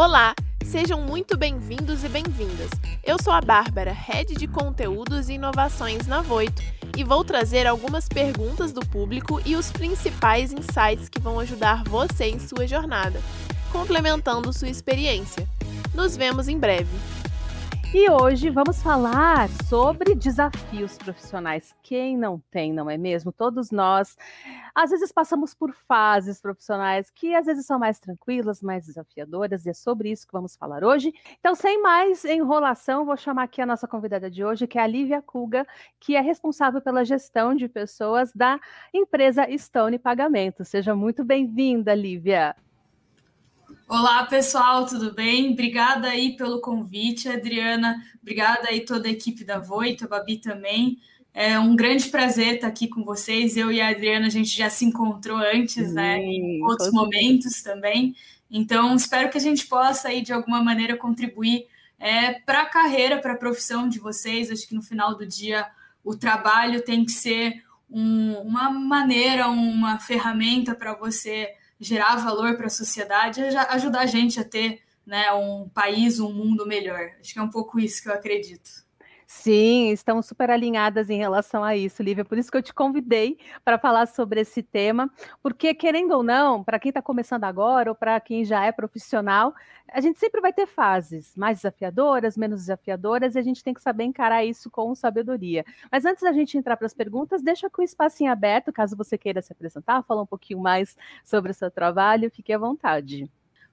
Olá, sejam muito bem-vindos e bem-vindas. Eu sou a Bárbara, Head de Conteúdos e Inovações na Voito, e vou trazer algumas perguntas do público e os principais insights que vão ajudar você em sua jornada, complementando sua experiência. Nos vemos em breve. E hoje vamos falar sobre desafios profissionais. Quem não tem, não é mesmo? Todos nós, às vezes passamos por fases profissionais que às vezes são mais tranquilas, mais desafiadoras, e é sobre isso que vamos falar hoje. Então, sem mais enrolação, vou chamar aqui a nossa convidada de hoje, que é a Lívia Kuga, que é responsável pela gestão de pessoas da empresa Stone Pagamento. Seja muito bem-vinda, Lívia. Olá, pessoal, tudo bem? Obrigada aí pelo convite, Adriana. Obrigada aí toda a equipe da Voito, a Babi também. É um grande prazer estar aqui com vocês. Eu e a Adriana, a gente já se encontrou antes, né? Em outros momentos também. Então, espero que a gente possa aí, de alguma maneira, contribuir é, para a carreira, para a profissão de vocês. Acho que no final do dia o trabalho tem que ser um, uma maneira, uma ferramenta para você gerar valor para a sociedade, ajudar a gente a ter né, um país, um mundo melhor. Acho que é um pouco isso que eu acredito. Sim, estamos super alinhadas em relação a isso, Lívia. Por isso que eu te convidei para falar sobre esse tema, porque, querendo ou não, para quem está começando agora ou para quem já é profissional, a gente sempre vai ter fases mais desafiadoras, menos desafiadoras, e a gente tem que saber encarar isso com sabedoria. Mas antes da gente entrar para as perguntas, deixa com o espacinho aberto, caso você queira se apresentar, falar um pouquinho mais sobre o seu trabalho, fique à vontade.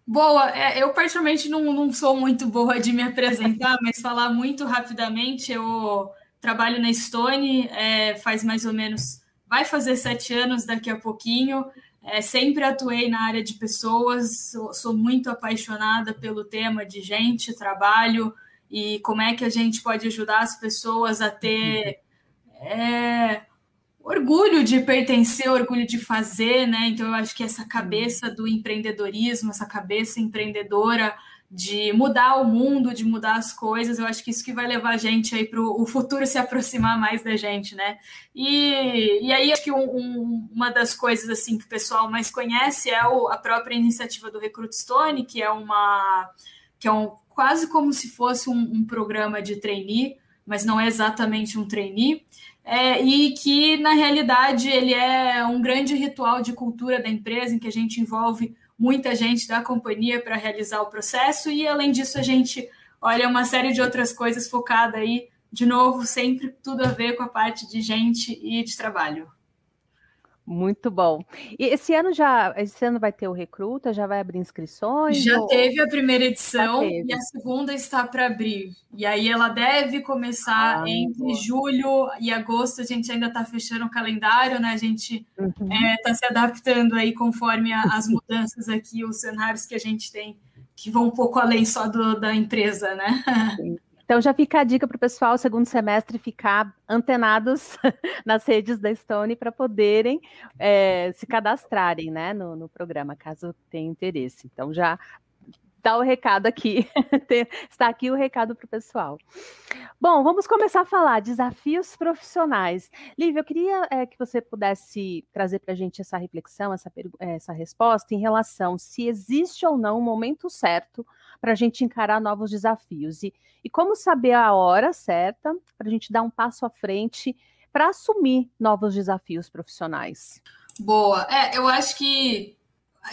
Boa, é, eu particularmente não, não sou muito boa de me apresentar, mas falar muito rapidamente, eu trabalho na Stone, é, faz mais ou menos, vai fazer sete anos daqui a pouquinho, é, sempre atuei na área de pessoas, sou, sou, muito apaixonada pelo tema de gente, trabalho e como é que a gente pode ajudar as pessoas a ter é, orgulho de pertencer, orgulho de fazer, né? Então eu acho que essa cabeça do empreendedorismo, essa cabeça empreendedora de mudar o mundo, de mudar as coisas, eu acho que isso que vai levar a gente aí para o futuro se aproximar mais da gente, né? E, e aí acho que um, um, uma das coisas assim que o pessoal mais conhece é o, a própria iniciativa do Recruit Stone, que é uma que é um, quase como se fosse um, um programa de trainee, mas não é exatamente um trainee é, e que, na realidade, ele é um grande ritual de cultura da empresa, em que a gente envolve muita gente da companhia para realizar o processo, e além disso, a gente olha uma série de outras coisas focada aí, de novo, sempre tudo a ver com a parte de gente e de trabalho. Muito bom. E esse ano já, esse ano vai ter o recruta, já vai abrir inscrições? Já ou... teve a primeira edição e a segunda está para abrir. E aí ela deve começar ah, entre boa. julho e agosto. A gente ainda está fechando o calendário, né? A gente está uhum. é, tá se adaptando aí conforme a, as mudanças aqui, os cenários que a gente tem, que vão um pouco além só do, da empresa, né? Sim. Então já fica a dica para o pessoal, segundo semestre, ficar antenados nas redes da Stone para poderem é, se cadastrarem né, no, no programa, caso tenha interesse. Então já dá o recado aqui, está aqui o recado para o pessoal. Bom, vamos começar a falar desafios profissionais. Lívia, eu queria é, que você pudesse trazer para a gente essa reflexão, essa, essa resposta em relação se existe ou não um momento certo para a gente encarar novos desafios. E, e como saber a hora certa para a gente dar um passo à frente para assumir novos desafios profissionais? Boa. É, eu acho que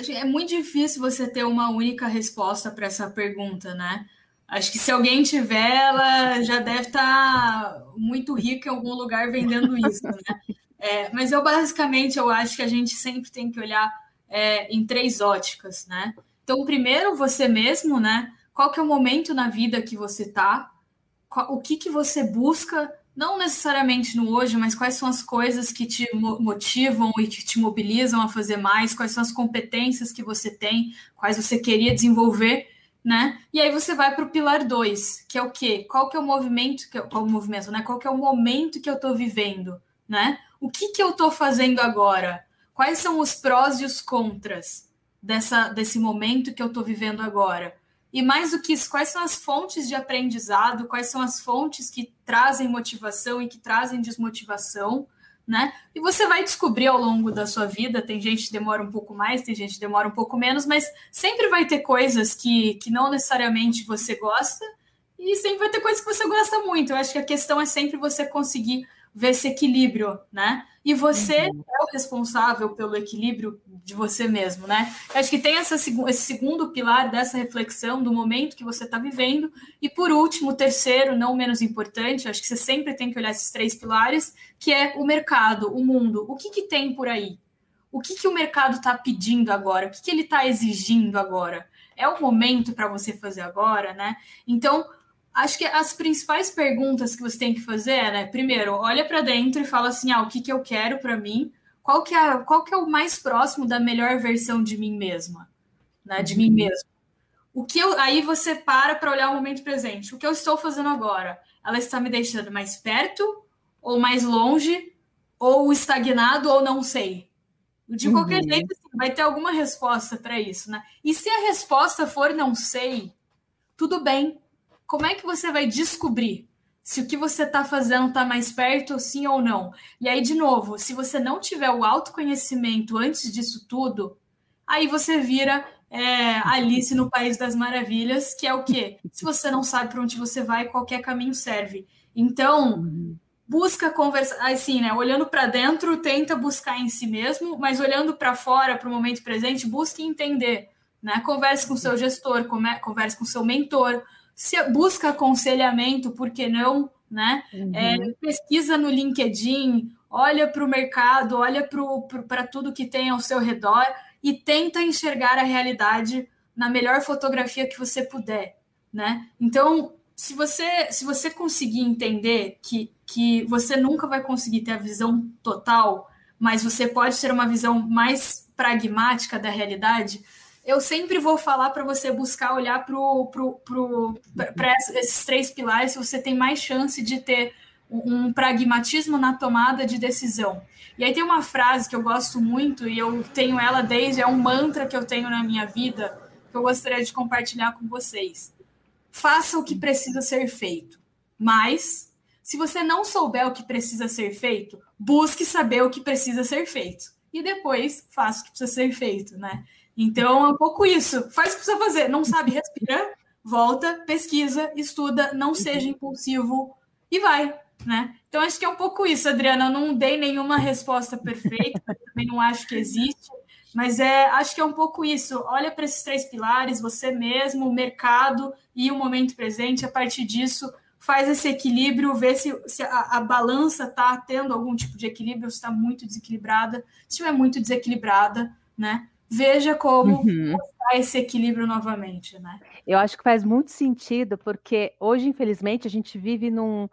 é muito difícil você ter uma única resposta para essa pergunta, né? Acho que se alguém tiver, ela já deve estar tá muito rica em algum lugar vendendo isso, né? É, mas eu basicamente eu acho que a gente sempre tem que olhar é, em três óticas, né? Então, primeiro você mesmo, né? Qual que é o momento na vida que você tá? O que que você busca, não necessariamente no hoje, mas quais são as coisas que te motivam e que te mobilizam a fazer mais? Quais são as competências que você tem? Quais você queria desenvolver? né? E aí você vai para o pilar 2, que é o quê? Qual que é o movimento, que, qual o movimento, né? Qual que é o momento que eu estou vivendo, né? O que, que eu estou fazendo agora? Quais são os prós e os contras dessa, desse momento que eu estou vivendo agora? E mais do que isso, quais são as fontes de aprendizado, quais são as fontes que trazem motivação e que trazem desmotivação, né? E você vai descobrir ao longo da sua vida, tem gente que demora um pouco mais, tem gente que demora um pouco menos, mas sempre vai ter coisas que, que não necessariamente você gosta e sempre vai ter coisas que você gosta muito. Eu acho que a questão é sempre você conseguir ver esse equilíbrio, né? E você uhum. é o responsável pelo equilíbrio de você mesmo, né? Acho que tem essa, esse segundo pilar dessa reflexão do momento que você está vivendo. E por último, o terceiro, não menos importante, acho que você sempre tem que olhar esses três pilares, que é o mercado, o mundo. O que, que tem por aí? O que, que o mercado está pedindo agora? O que, que ele está exigindo agora? É o momento para você fazer agora, né? Então, acho que as principais perguntas que você tem que fazer é, né? Primeiro, olha para dentro e fala assim, ah, o que, que eu quero para mim? Qual que, é, qual que é o mais próximo da melhor versão de mim mesma, né? De mim uhum. mesmo. O que eu, aí você para para olhar o momento presente. O que eu estou fazendo agora? Ela está me deixando mais perto ou mais longe ou estagnado ou não sei. De qualquer uhum. jeito, assim, vai ter alguma resposta para isso, né? E se a resposta for não sei, tudo bem, como é que você vai descobrir se o que você está fazendo está mais perto, sim ou não? E aí, de novo, se você não tiver o autoconhecimento antes disso tudo, aí você vira é, Alice no País das Maravilhas, que é o quê? Se você não sabe para onde você vai, qualquer caminho serve. Então, busca conversar, assim, né? Olhando para dentro, tenta buscar em si mesmo, mas olhando para fora, para o momento presente, busque entender, né? Converse com seu gestor, converse com seu mentor, se busca aconselhamento, por que não? Né? Uhum. É, pesquisa no LinkedIn, olha para o mercado, olha para tudo que tem ao seu redor e tenta enxergar a realidade na melhor fotografia que você puder. Né? Então, se você, se você conseguir entender que, que você nunca vai conseguir ter a visão total, mas você pode ter uma visão mais pragmática da realidade, eu sempre vou falar para você buscar olhar para esses três pilares se você tem mais chance de ter um pragmatismo na tomada de decisão. E aí tem uma frase que eu gosto muito e eu tenho ela desde, é um mantra que eu tenho na minha vida, que eu gostaria de compartilhar com vocês. Faça o que precisa ser feito, mas se você não souber o que precisa ser feito, busque saber o que precisa ser feito e depois faça o que precisa ser feito, né? Então, é um pouco isso. Faz o que precisa fazer. Não sabe, respira, volta, pesquisa, estuda, não seja impulsivo e vai, né? Então, acho que é um pouco isso, Adriana. Eu não dei nenhuma resposta perfeita, também não acho que existe, mas é, acho que é um pouco isso. Olha para esses três pilares, você mesmo, o mercado e o momento presente. A partir disso, faz esse equilíbrio, vê se, se a, a balança está tendo algum tipo de equilíbrio, se está muito desequilibrada. Se estiver muito desequilibrada, né? Veja como uhum. esse equilíbrio novamente, né? Eu acho que faz muito sentido, porque hoje, infelizmente, a gente vive num,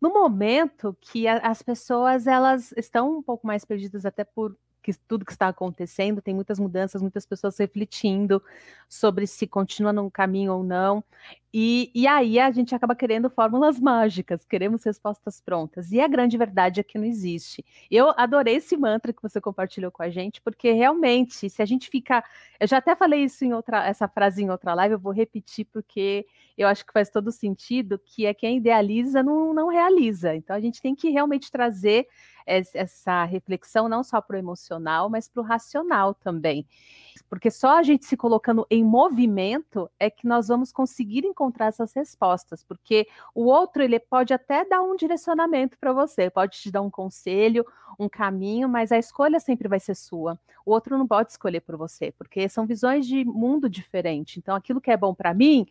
num momento que a, as pessoas elas estão um pouco mais perdidas até por que tudo que está acontecendo, tem muitas mudanças, muitas pessoas refletindo sobre se continua no caminho ou não. E, e aí a gente acaba querendo fórmulas mágicas, queremos respostas prontas. E a grande verdade é que não existe. Eu adorei esse mantra que você compartilhou com a gente, porque realmente, se a gente fica. Eu já até falei isso em outra, essa frase em outra live, eu vou repetir porque eu acho que faz todo sentido, que é quem idealiza não, não realiza. Então a gente tem que realmente trazer essa reflexão não só para o emocional, mas para o racional também. Porque só a gente se colocando em movimento é que nós vamos conseguir encontrar essas respostas, porque o outro ele pode até dar um direcionamento para você, pode te dar um conselho, um caminho, mas a escolha sempre vai ser sua. O outro não pode escolher por você, porque são visões de mundo diferente. Então, aquilo que é bom para mim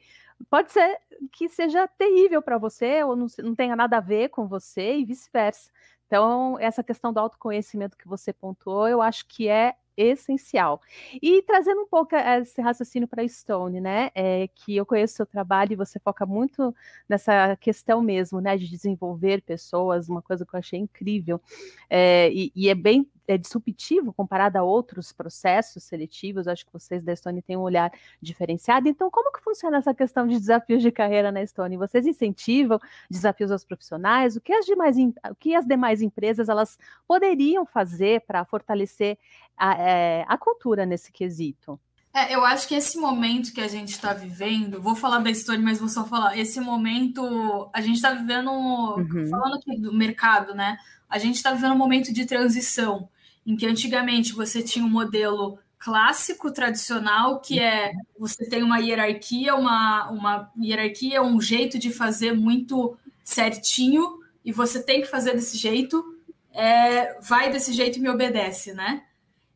pode ser que seja terrível para você ou não, não tenha nada a ver com você e vice-versa. Então, essa questão do autoconhecimento que você pontuou, eu acho que é essencial. E trazendo um pouco esse raciocínio para Stone, né? É, que eu conheço o seu trabalho e você foca muito nessa questão mesmo, né? De desenvolver pessoas, uma coisa que eu achei incrível. É, e, e, é bem é disruptivo comparado a outros processos seletivos. Acho que vocês da Stone têm um olhar diferenciado. Então, como que funciona essa questão de desafios de carreira na Stone? Vocês incentivam desafios aos profissionais? O que as demais, o que as demais empresas elas poderiam fazer para fortalecer a, é, a cultura nesse quesito? É, eu acho que esse momento que a gente está vivendo, vou falar da história, mas vou só falar, esse momento, a gente está vivendo, uhum. falando aqui do mercado, né? A gente está vivendo um momento de transição, em que antigamente você tinha um modelo clássico, tradicional, que é você tem uma hierarquia, uma, uma hierarquia, um jeito de fazer muito certinho, e você tem que fazer desse jeito, é, vai desse jeito e me obedece, né?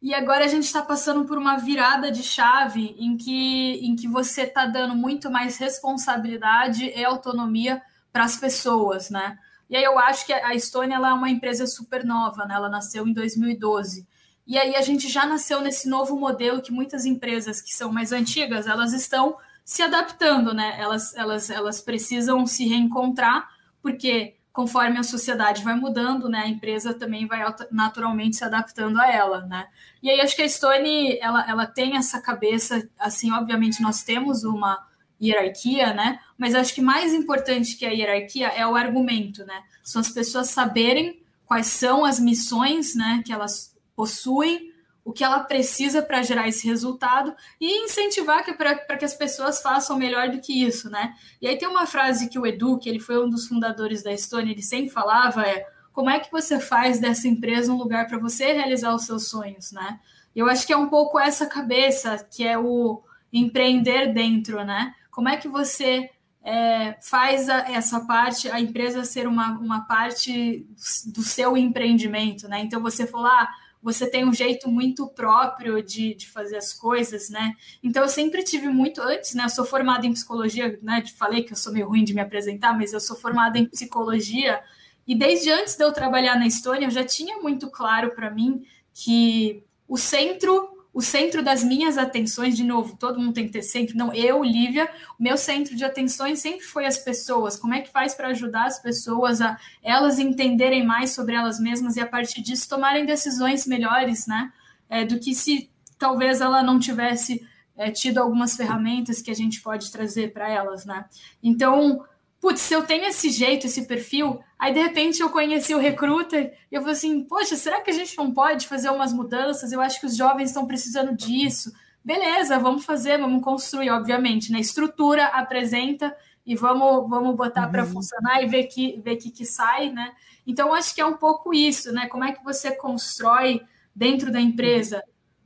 E agora a gente está passando por uma virada de chave em que, em que você está dando muito mais responsabilidade e autonomia para as pessoas, né? E aí eu acho que a Estônia é uma empresa super nova, né? Ela nasceu em 2012. E aí a gente já nasceu nesse novo modelo que muitas empresas que são mais antigas, elas estão se adaptando, né? Elas, elas, elas precisam se reencontrar, porque conforme a sociedade vai mudando, né, a empresa também vai naturalmente se adaptando a ela, né? E aí acho que a Stone, ela, ela tem essa cabeça, assim, obviamente nós temos uma hierarquia, né? Mas acho que mais importante que a hierarquia é o argumento, né? São as pessoas saberem quais são as missões, né, que elas possuem, o que ela precisa para gerar esse resultado e incentivar para que as pessoas façam melhor do que isso, né? E aí tem uma frase que o Edu, que ele foi um dos fundadores da Estônia, ele sempre falava é como é que você faz dessa empresa um lugar para você realizar os seus sonhos, né? Eu acho que é um pouco essa cabeça que é o empreender dentro, né? Como é que você é, faz a, essa parte, a empresa ser uma, uma parte do seu empreendimento, né? Então você falar, ah, você tem um jeito muito próprio de, de fazer as coisas, né? Então eu sempre tive muito antes, né? Eu sou formada em psicologia, né? Falei que eu sou meio ruim de me apresentar, mas eu sou formada em psicologia e desde antes de eu trabalhar na Estônia, eu já tinha muito claro para mim que o centro o centro das minhas atenções, de novo, todo mundo tem que ter centro, não, eu, Lívia, o meu centro de atenções sempre foi as pessoas. Como é que faz para ajudar as pessoas a elas entenderem mais sobre elas mesmas e a partir disso tomarem decisões melhores, né? É, do que se talvez ela não tivesse é, tido algumas ferramentas que a gente pode trazer para elas, né? Então, putz, se eu tenho esse jeito, esse perfil, aí de repente eu conheci o Recruiter e eu falei assim, poxa, será que a gente não pode fazer umas mudanças? Eu acho que os jovens estão precisando disso. Beleza, vamos fazer, vamos construir, obviamente, né? Estrutura, apresenta e vamos, vamos botar uhum. para funcionar e ver que ver que, que sai, né? Então acho que é um pouco isso, né? Como é que você constrói dentro da empresa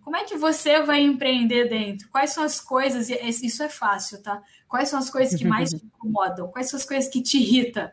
como é que você vai empreender dentro? Quais são as coisas, isso é fácil, tá? Quais são as coisas que mais te incomodam? Quais são as coisas que te irritam?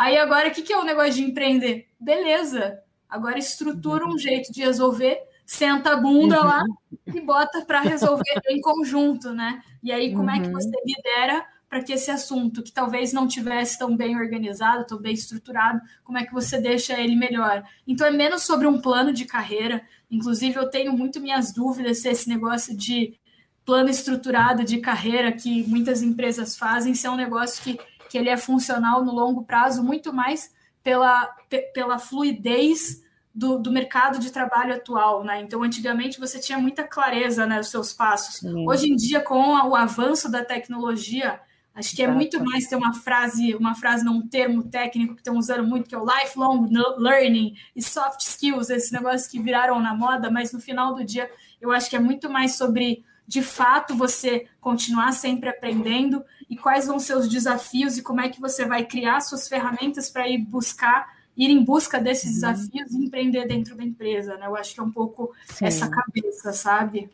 Aí agora, o que é o negócio de empreender? Beleza, agora estrutura um jeito de resolver, senta a bunda lá uhum. e bota para resolver em conjunto, né? E aí, como é que uhum. você lidera para que esse assunto, que talvez não tivesse tão bem organizado, tão bem estruturado, como é que você deixa ele melhor? Então é menos sobre um plano de carreira. Inclusive, eu tenho muito minhas dúvidas se esse negócio de plano estruturado de carreira que muitas empresas fazem, se é um negócio que, que ele é funcional no longo prazo, muito mais pela, pela fluidez do, do, mercado de trabalho atual, né? Então, antigamente você tinha muita clareza né, nos seus passos. Sim. Hoje em dia, com o avanço da tecnologia, Acho que é muito mais ter uma frase, uma frase não um termo técnico que estão usando muito, que é o lifelong learning e soft skills, esse negócio que viraram na moda, mas no final do dia eu acho que é muito mais sobre de fato você continuar sempre aprendendo e quais vão ser os desafios e como é que você vai criar suas ferramentas para ir buscar, ir em busca desses uhum. desafios e empreender dentro da empresa, né? Eu acho que é um pouco Sim. essa cabeça, sabe?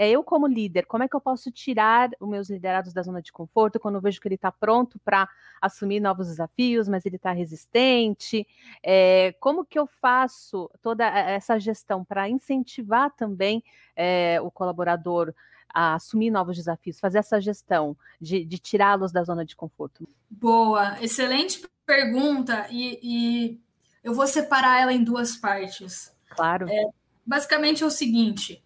é eu como líder, como é que eu posso tirar os meus liderados da zona de conforto quando eu vejo que ele está pronto para assumir novos desafios, mas ele está resistente? É, como que eu faço toda essa gestão para incentivar também é, o colaborador a assumir novos desafios, fazer essa gestão de, de tirá-los da zona de conforto? Boa, excelente pergunta e, e, eu vou separar ela em duas partes. Claro. É, basicamente é o seguinte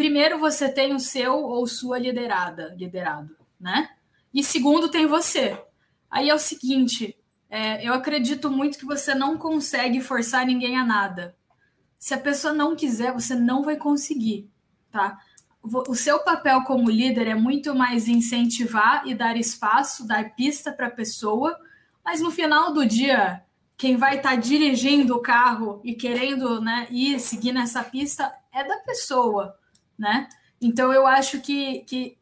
primeiro você tem o seu ou sua liderada, liderado, né? E segundo tem você. Aí é o seguinte, é, eu acredito muito que você não consegue forçar ninguém a nada. se a pessoa não quiser, você não vai conseguir, tá? O seu papel como líder é muito mais incentivar e dar espaço, dar pista para a pessoa, mas no final do dia, quem vai estar tá dirigindo o carro e querendo né, ir seguir nessa pista é da pessoa, né? Então eu acho que, que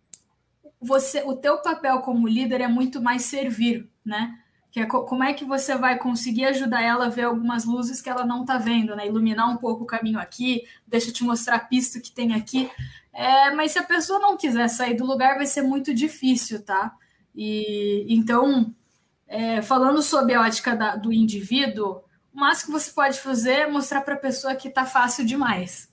você, o teu papel como líder é muito mais servir, né? Que é como é que você vai conseguir ajudar ela a ver algumas luzes que ela não está vendo, né? Iluminar um pouco o caminho aqui, deixa eu te mostrar a pista que tem aqui. É, mas se a pessoa não quiser sair do lugar, vai ser muito difícil, tá? E então, é, falando sobre a ótica da, do indivíduo, o máximo que você pode fazer é mostrar para a pessoa que está fácil demais,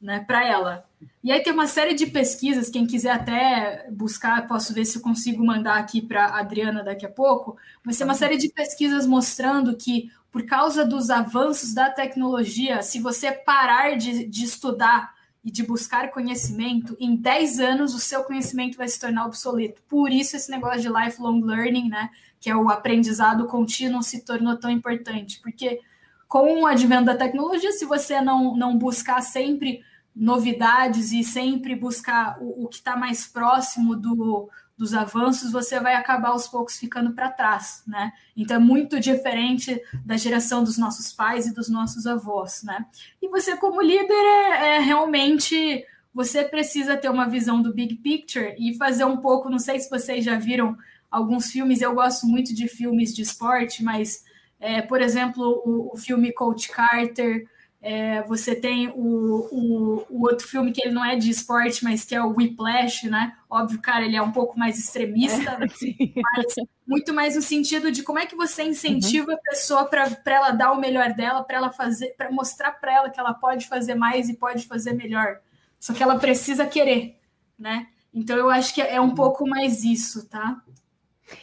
né? Para ela. E aí tem uma série de pesquisas, quem quiser até buscar, posso ver se eu consigo mandar aqui para a Adriana daqui a pouco, mas tem uma série de pesquisas mostrando que, por causa dos avanços da tecnologia, se você parar de, de estudar e de buscar conhecimento, em 10 anos o seu conhecimento vai se tornar obsoleto. Por isso esse negócio de lifelong learning, né, que é o aprendizado contínuo, se tornou tão importante, porque com o advento da tecnologia, se você não, não buscar sempre novidades e sempre buscar o, o que está mais próximo do, dos avanços, você vai acabar aos poucos ficando para trás, né? Então é muito diferente da geração dos nossos pais e dos nossos avós, né? E você como líder é, é realmente você precisa ter uma visão do big picture e fazer um pouco, não sei se vocês já viram alguns filmes, eu gosto muito de filmes de esporte, mas é, por exemplo, o, o filme Coach Carter, é, você tem o, o, o, outro filme que ele não é de esporte, mas que é o Whiplash, né? Óbvio, cara, ele é um pouco mais extremista, é, mas muito mais no sentido de como é que você incentiva uhum. a pessoa para ela dar o melhor dela, para ela fazer, para mostrar para ela que ela pode fazer mais e pode fazer melhor. Só que ela precisa querer, né? Então eu acho que é um uhum. pouco mais isso, tá?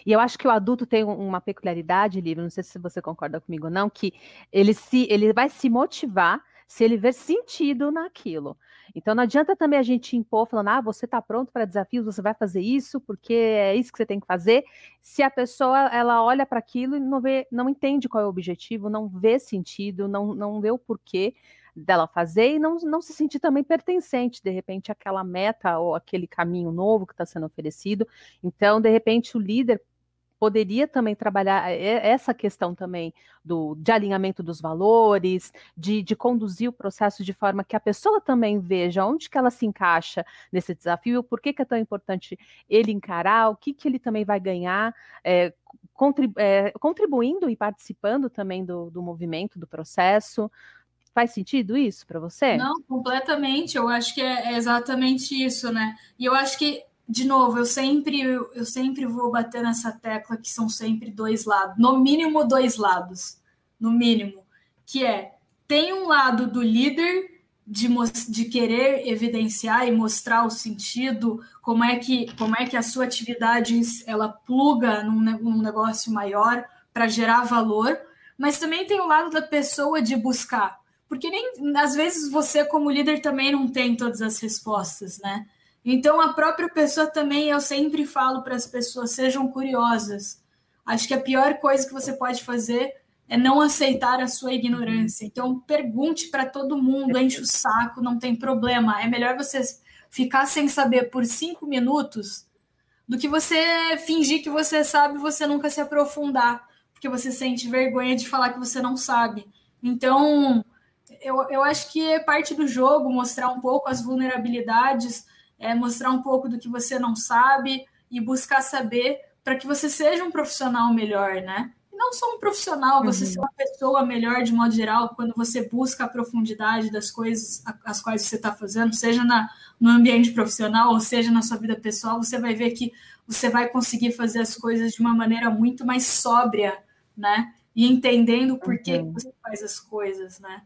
E eu acho que o adulto tem uma peculiaridade, Lívia, não sei se você concorda comigo ou não, que ele, se, ele vai se motivar se ele ver sentido naquilo. Então não adianta também a gente impor falando, ah, você está pronto para desafios, você vai fazer isso, porque é isso que você tem que fazer. Se a pessoa ela olha para aquilo e não vê, não entende qual é o objetivo, não vê sentido, não, não vê o porquê dela fazer e não, não se sentir também pertencente, de repente, àquela meta ou aquele caminho novo que está sendo oferecido. Então, de repente, o líder poderia também trabalhar essa questão também do, de alinhamento dos valores, de, de, conduzir o processo de forma que a pessoa também veja onde que ela se encaixa nesse desafio, por que, que é tão importante ele encarar, o que, que ele também vai ganhar, é, contribu é, contribuindo e participando também do, do movimento, do processo. Faz sentido isso para você? Não, completamente. Eu acho que é, é, exatamente isso, né? E eu acho que, de novo, eu sempre, eu sempre vou bater nessa tecla que são sempre dois lados, no mínimo dois lados, no mínimo, que é tem um lado do líder de, de querer evidenciar e mostrar o sentido, como é que, como é que a sua atividade ela pluga num, num negócio maior para gerar valor, mas também tem o lado da pessoa de buscar porque nem às vezes você como líder também não tem todas as respostas, né? Então a própria pessoa também eu sempre falo para as pessoas sejam curiosas. Acho que a pior coisa que você pode fazer é não aceitar a sua ignorância. Então pergunte para todo mundo, enche o saco, não tem problema. É melhor você ficar sem saber por cinco minutos do que você fingir que você sabe e você nunca se aprofundar, porque você sente vergonha de falar que você não sabe. Então eu, eu acho que é parte do jogo mostrar um pouco as vulnerabilidades, é, mostrar um pouco do que você não sabe e buscar saber para que você seja um profissional melhor, né? E não só um profissional, você uhum. ser uma pessoa melhor de modo geral, quando você busca a profundidade das coisas as quais você está fazendo, seja na, no ambiente profissional ou seja na sua vida pessoal, você vai ver que você vai conseguir fazer as coisas de uma maneira muito mais sóbria, né? E entendendo por que uhum. você faz as coisas, né?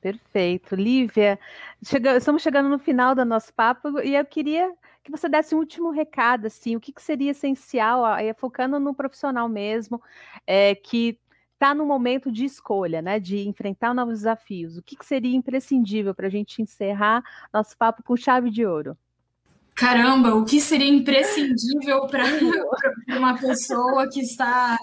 Perfeito. Lívia, chega, estamos chegando no final do nosso papo e eu queria que você desse um último recado, assim, o que, que seria essencial, aí, focando no profissional mesmo, é, que está no momento de escolha, né, de enfrentar novos desafios. O que, que seria imprescindível para a gente encerrar nosso papo com chave de ouro? Caramba, o que seria imprescindível para uma pessoa que está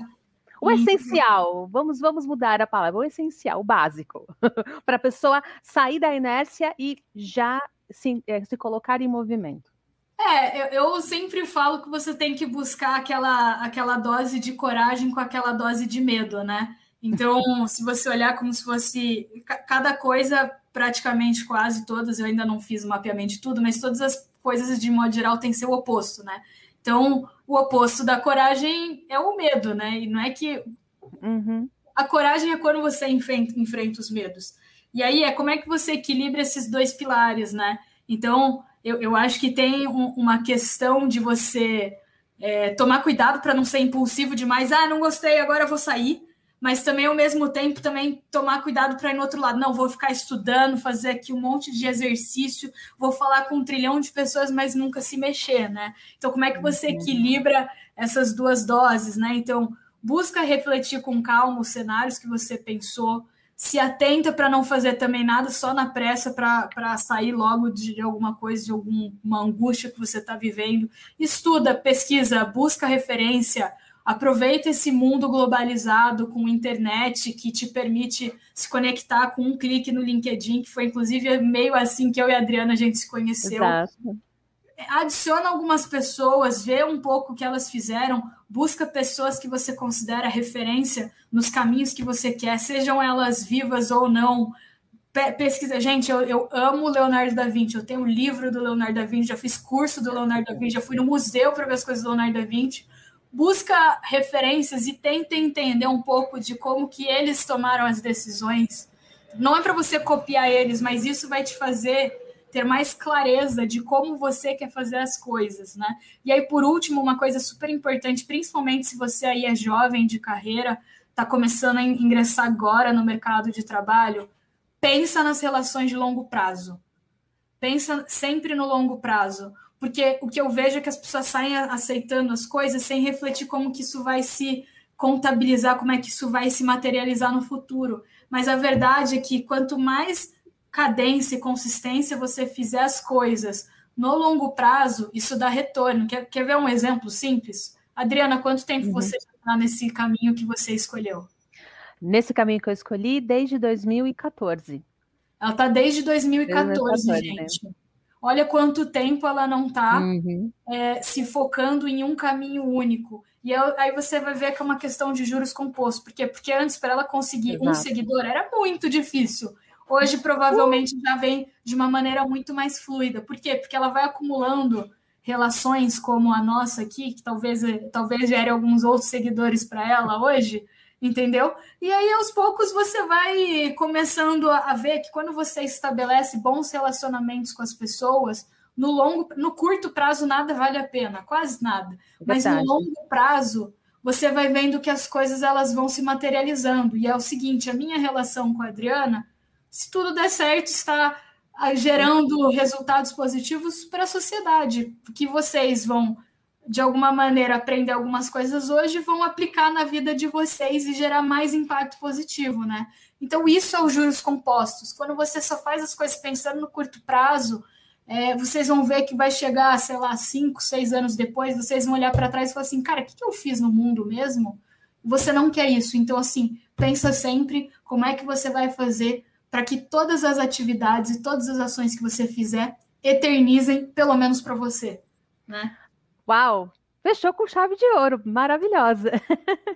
o O essencial, vamos, vamos mudar a palavra, o essencial, o básico, para a pessoa sair da inércia e já se, é, se colocar em movimento. É, eu, eu, sempre falo que você tem que buscar aquela, aquela dose de coragem com aquela dose de medo, né? Então, se você olhar como se fosse cada coisa, praticamente quase todas, eu ainda não fiz o mapeamento de tudo, mas todas as coisas de modo geral têm seu oposto, né? Então, o oposto da coragem é o medo, né? E não é que. Uhum. A coragem é quando você enfrenta, enfrenta os medos. E aí é como é que você equilibra esses dois pilares, né? Então, eu, eu acho que tem um, uma questão de você é, tomar cuidado para não ser impulsivo demais. Ah, não gostei, agora eu vou sair mas também ao mesmo tempo também tomar cuidado para ir no outro lado. Não, vou ficar estudando, fazer aqui um monte de exercício, vou falar com um trilhão de pessoas, mas nunca se mexer, né? Então, como é que você uhum. equilibra essas duas doses, né? Então, busca refletir com calma os cenários que você pensou, se atenta para não fazer também nada só na pressa para sair logo de alguma coisa, de alguma angústia que você está vivendo. Estuda, pesquisa, busca referência aproveita esse mundo globalizado com internet que te permite se conectar com um clique no LinkedIn, que foi inclusive meio assim que eu e a Adriana a gente se conheceu. Exato. Adiciona algumas pessoas, vê um pouco o que elas fizeram, busca pessoas que você considera referência nos caminhos que você quer, sejam elas vivas ou não. Pesquisa, gente, eu, eu amo Leonardo da Vinci, eu tenho o livro do Leonardo da Vinci, já fiz curso do Leonardo da Vinci, já fui no museu para ver as coisas do Leonardo da Vinci busca referências e tenta entender um pouco de como que eles tomaram as decisões. Não é para você copiar eles, mas isso vai te fazer ter mais clareza de como você quer fazer as coisas, né? E aí, por último, uma coisa super importante, principalmente se você aí é jovem de carreira, está começando a ingressar agora no mercado de trabalho, pensa nas relações de longo prazo. Pensa sempre no longo prazo porque o que eu vejo é que as pessoas saem aceitando as coisas sem refletir como que isso vai se contabilizar, como é que isso vai se materializar no futuro. Mas a verdade é que quanto mais cadência e consistência você fizer as coisas no longo prazo, isso dá retorno. Quer, quer ver um exemplo simples? Adriana, quanto tempo uhum. você está nesse caminho que você escolheu? Nesse caminho que eu escolhi desde 2014. Ela está desde 2014, 2014 gente. Né? Olha quanto tempo ela não está uhum. é, se focando em um caminho único. E aí você vai ver que é uma questão de juros compostos. Por quê? Porque antes, para ela conseguir Exato. um seguidor, era muito difícil. Hoje, provavelmente, já vem de uma maneira muito mais fluida. Por quê? Porque ela vai acumulando relações como a nossa aqui, que talvez, talvez gere alguns outros seguidores para ela hoje, entendeu? E aí, aos poucos, você vai começando a ver que quando você estabelece bons relacionamentos com as pessoas, no longo, no curto prazo nada vale a pena, quase nada. Mas no longo prazo, você vai vendo que as coisas elas vão se materializando. E é o seguinte, a minha relação com a Adriana, se tudo der certo, está ah, gerando resultados positivos para a sociedade, que vocês vão de alguma maneira aprender algumas coisas hoje vão aplicar na vida de vocês e gerar mais impacto positivo, né? Então isso é os juros compostos. Quando você só faz as coisas pensando no curto prazo, é, vocês vão ver que vai chegar, sei lá, cinco, seis anos depois, vocês vão olhar para trás e falar assim, cara, o que, que eu fiz no mundo mesmo? Você não quer isso. Então, assim, pensa sempre como é que você vai fazer para que todas as atividades e todas as ações que você fizer eternizem, pelo menos para você, né? Uau! Fechou com chave de ouro, maravilhosa.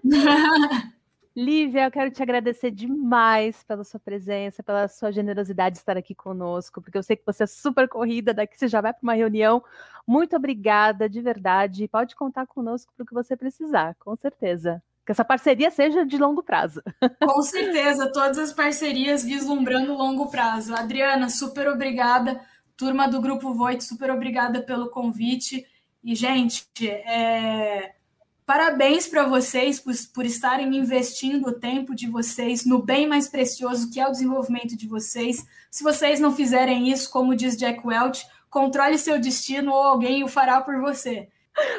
Lívia, eu quero te agradecer demais pela sua presença, pela sua generosidade de estar aqui conosco, porque eu sei que você é super corrida, daqui você já vai para uma reunião. Muito obrigada, de verdade. Pode contar conosco para o que você precisar, com certeza. Que essa parceria seja de longo prazo. Com certeza, todas as parcerias vislumbrando longo prazo. Adriana, super obrigada. Turma do Grupo Voit, super obrigada pelo convite. E, gente, é... parabéns para vocês por, por estarem investindo o tempo de vocês no bem mais precioso que é o desenvolvimento de vocês. Se vocês não fizerem isso, como diz Jack Welch, controle seu destino ou alguém o fará por você.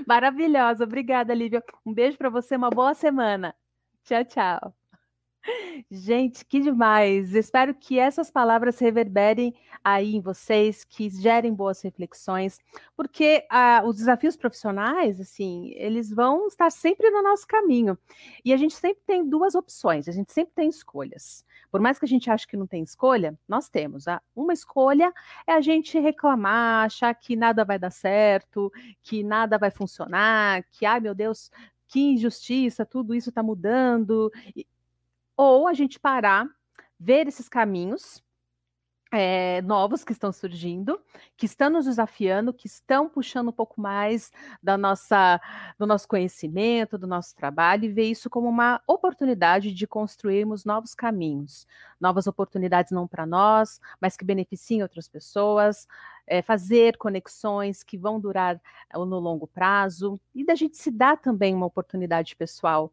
Maravilhosa, obrigada, Lívia. Um beijo para você, uma boa semana. Tchau, tchau. Gente, que demais! Espero que essas palavras reverberem aí em vocês, que gerem boas reflexões, porque ah, os desafios profissionais, assim, eles vão estar sempre no nosso caminho. E a gente sempre tem duas opções, a gente sempre tem escolhas. Por mais que a gente ache que não tem escolha, nós temos. Ah, uma escolha é a gente reclamar, achar que nada vai dar certo, que nada vai funcionar, que, ai meu Deus, que injustiça, tudo isso está mudando ou a gente parar, ver esses caminhos é, novos que estão surgindo, que estão nos desafiando, que estão puxando um pouco mais da nossa, do nosso conhecimento, do nosso trabalho, e ver isso como uma oportunidade de construirmos novos caminhos, novas oportunidades não para nós, mas que beneficiem outras pessoas, é, fazer conexões que vão durar no longo prazo, e da gente se dar também uma oportunidade pessoal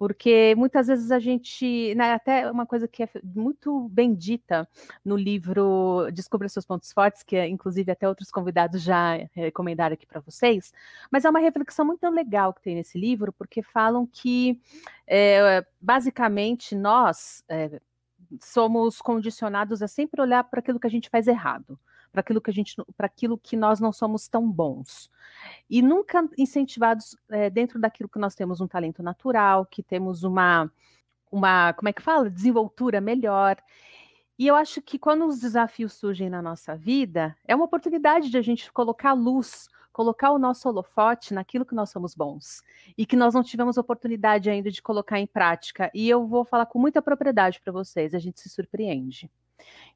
porque muitas vezes a gente, né, até uma coisa que é muito bendita no livro Descubra seus pontos fortes, que inclusive até outros convidados já recomendaram aqui para vocês, mas é uma reflexão muito legal que tem nesse livro, porque falam que é, basicamente nós é, somos condicionados a sempre olhar para aquilo que a gente faz errado para aquilo que a gente, para aquilo que nós não somos tão bons. E nunca incentivados é, dentro daquilo que nós temos um talento natural, que temos uma, uma, como é que fala? Desenvoltura melhor. E eu acho que quando os desafios surgem na nossa vida, é uma oportunidade de a gente colocar luz, colocar o nosso holofote naquilo que nós somos bons e que nós não tivemos oportunidade ainda de colocar em prática. E eu vou falar com muita propriedade para vocês, a gente se surpreende.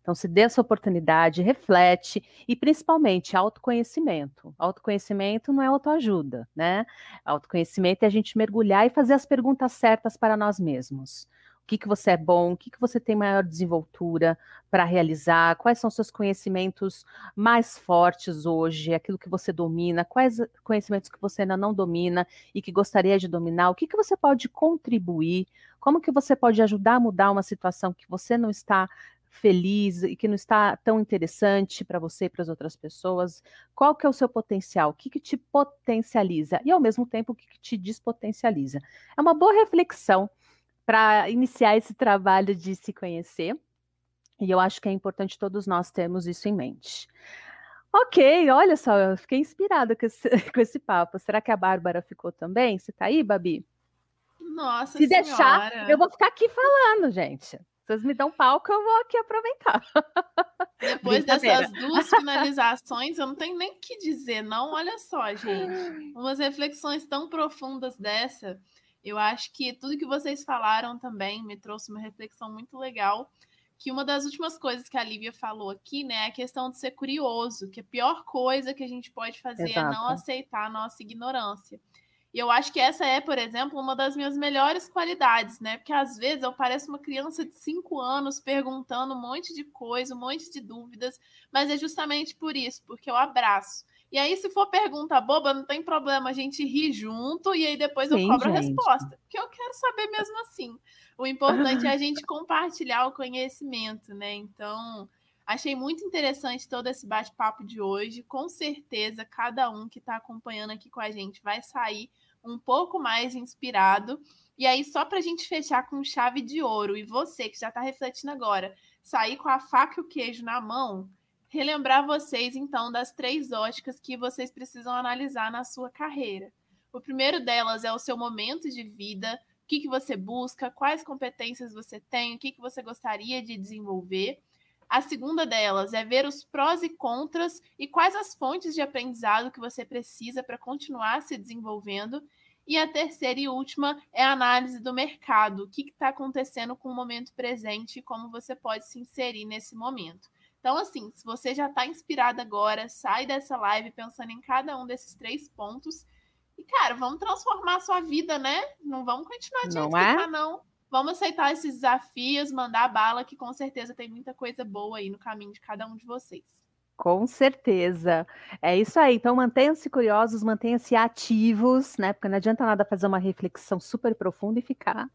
Então, se dê essa oportunidade, reflete e principalmente autoconhecimento. Autoconhecimento não é autoajuda, né? Autoconhecimento é a gente mergulhar e fazer as perguntas certas para nós mesmos. O que, que você é bom, o que, que você tem maior desenvoltura para realizar, quais são seus conhecimentos mais fortes hoje, aquilo que você domina, quais conhecimentos que você ainda não domina e que gostaria de dominar, o que, que você pode contribuir, como que você pode ajudar a mudar uma situação que você não está feliz e que não está tão interessante para você e para as outras pessoas? Qual que é o seu potencial? O que, que te potencializa? E ao mesmo tempo, o que, que te despotencializa? É uma boa reflexão para iniciar esse trabalho de se conhecer. E eu acho que é importante todos nós termos isso em mente. Ok, olha só, eu fiquei inspirada com esse, com esse papo. Será que a Bárbara ficou também? Você está aí, Babi? Nossa Se senhora. deixar, eu vou ficar aqui falando, gente. Vocês me dão palco, eu vou aqui aproveitar. Depois dessas duas finalizações, eu não tenho nem o que dizer, não. Olha só, gente. Umas reflexões tão profundas dessa. Eu acho que tudo que vocês falaram também me trouxe uma reflexão muito legal. Que uma das últimas coisas que a Lívia falou aqui, né, é a questão de ser curioso, que a pior coisa que a gente pode fazer Exato. é não aceitar a nossa ignorância. E eu acho que essa é, por exemplo, uma das minhas melhores qualidades, né? Porque às vezes eu pareço uma criança de cinco anos perguntando um monte de coisa, um monte de dúvidas, mas é justamente por isso, porque eu abraço. E aí, se for pergunta boba, não tem problema, a gente ri junto e aí depois eu Sim, cobro gente. a resposta, porque eu quero saber mesmo assim. O importante é a gente compartilhar o conhecimento, né? Então, achei muito interessante todo esse bate-papo de hoje. Com certeza, cada um que está acompanhando aqui com a gente vai sair um pouco mais inspirado. E aí, só para a gente fechar com chave de ouro, e você que já está refletindo agora, sair com a faca e o queijo na mão, relembrar vocês então das três óticas que vocês precisam analisar na sua carreira. O primeiro delas é o seu momento de vida, o que, que você busca, quais competências você tem, o que, que você gostaria de desenvolver. A segunda delas é ver os prós e contras e quais as fontes de aprendizado que você precisa para continuar se desenvolvendo. E a terceira e última é a análise do mercado, o que está acontecendo com o momento presente e como você pode se inserir nesse momento. Então, assim, se você já está inspirado agora, sai dessa live pensando em cada um desses três pontos. E, cara, vamos transformar a sua vida, né? Não vamos continuar de não é? Tá, não. Vamos aceitar esses desafios, mandar bala, que com certeza tem muita coisa boa aí no caminho de cada um de vocês. Com certeza. É isso aí. Então, mantenham-se curiosos, mantenham-se ativos, né? Porque não adianta nada fazer uma reflexão super profunda e ficar.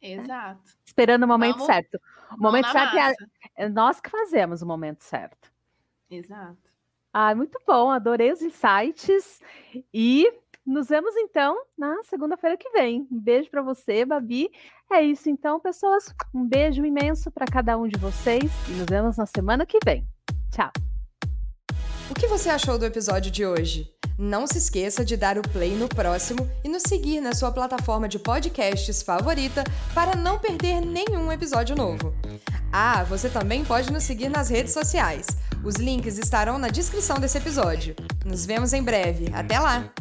Exato. Né? Esperando o momento Vamos, certo. O momento certo é, é, nós que fazemos o momento certo. Exato. Ah, muito bom. Adorei os insights. E nos vemos então na segunda-feira que vem. Um beijo para você, Babi. É isso então, pessoas. Um beijo imenso para cada um de vocês e nos vemos na semana que vem. Tchau. O que você achou do episódio de hoje? Não se esqueça de dar o play no próximo e nos seguir na sua plataforma de podcasts favorita para não perder nenhum episódio novo. Ah, você também pode nos seguir nas redes sociais. Os links estarão na descrição desse episódio. Nos vemos em breve. Até lá!